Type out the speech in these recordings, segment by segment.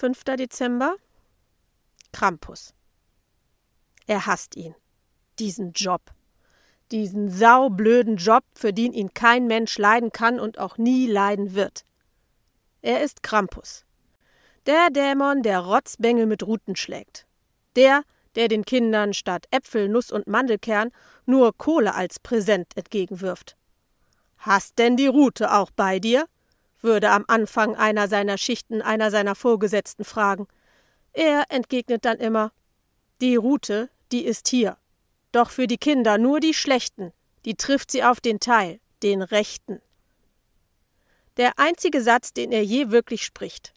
5. Dezember. Krampus. Er hasst ihn. Diesen Job. Diesen saublöden Job, für den ihn kein Mensch leiden kann und auch nie leiden wird. Er ist Krampus. Der Dämon, der Rotzbengel mit Ruten schlägt. Der, der den Kindern statt Äpfel, Nuss und Mandelkern nur Kohle als Präsent entgegenwirft. Hast denn die Rute auch bei dir? Würde am Anfang einer seiner Schichten einer seiner Vorgesetzten fragen. Er entgegnet dann immer Die Rute, die ist hier. Doch für die Kinder nur die schlechten, die trifft sie auf den Teil, den rechten. Der einzige Satz, den er je wirklich spricht.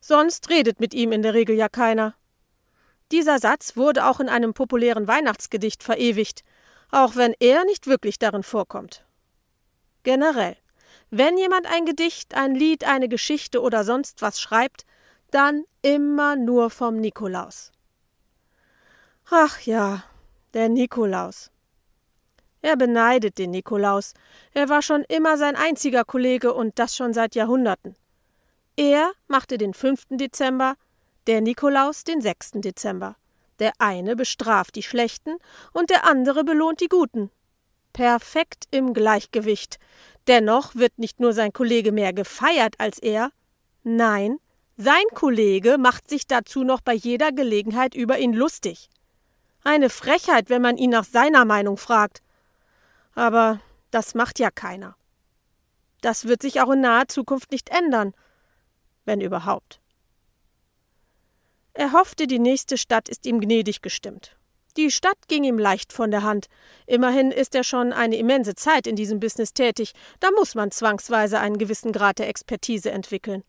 Sonst redet mit ihm in der Regel ja keiner. Dieser Satz wurde auch in einem populären Weihnachtsgedicht verewigt, auch wenn er nicht wirklich darin vorkommt. Generell, wenn jemand ein Gedicht, ein Lied, eine Geschichte oder sonst was schreibt, dann immer nur vom Nikolaus. Ach ja, der Nikolaus. Er beneidet den Nikolaus. Er war schon immer sein einziger Kollege und das schon seit Jahrhunderten. Er machte den 5. Dezember, der Nikolaus den 6. Dezember. Der eine bestraft die Schlechten und der andere belohnt die Guten. Perfekt im Gleichgewicht. Dennoch wird nicht nur sein Kollege mehr gefeiert als er, nein, sein Kollege macht sich dazu noch bei jeder Gelegenheit über ihn lustig. Eine Frechheit, wenn man ihn nach seiner Meinung fragt. Aber das macht ja keiner. Das wird sich auch in naher Zukunft nicht ändern, wenn überhaupt. Er hoffte, die nächste Stadt ist ihm gnädig gestimmt. Die Stadt ging ihm leicht von der Hand. Immerhin ist er schon eine immense Zeit in diesem Business tätig, da muss man zwangsweise einen gewissen Grad der Expertise entwickeln.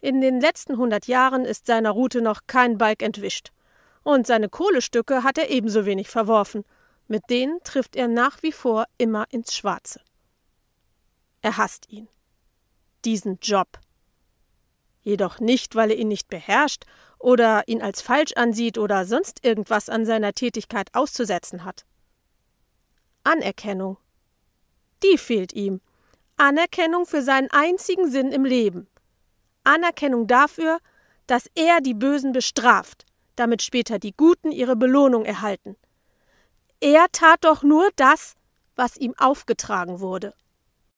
In den letzten hundert Jahren ist seiner Route noch kein Balk entwischt. Und seine Kohlestücke hat er ebenso wenig verworfen. Mit denen trifft er nach wie vor immer ins Schwarze. Er hasst ihn. Diesen Job. Jedoch nicht, weil er ihn nicht beherrscht oder ihn als falsch ansieht oder sonst irgendwas an seiner Tätigkeit auszusetzen hat. Anerkennung. Die fehlt ihm. Anerkennung für seinen einzigen Sinn im Leben. Anerkennung dafür, dass er die Bösen bestraft, damit später die Guten ihre Belohnung erhalten. Er tat doch nur das, was ihm aufgetragen wurde.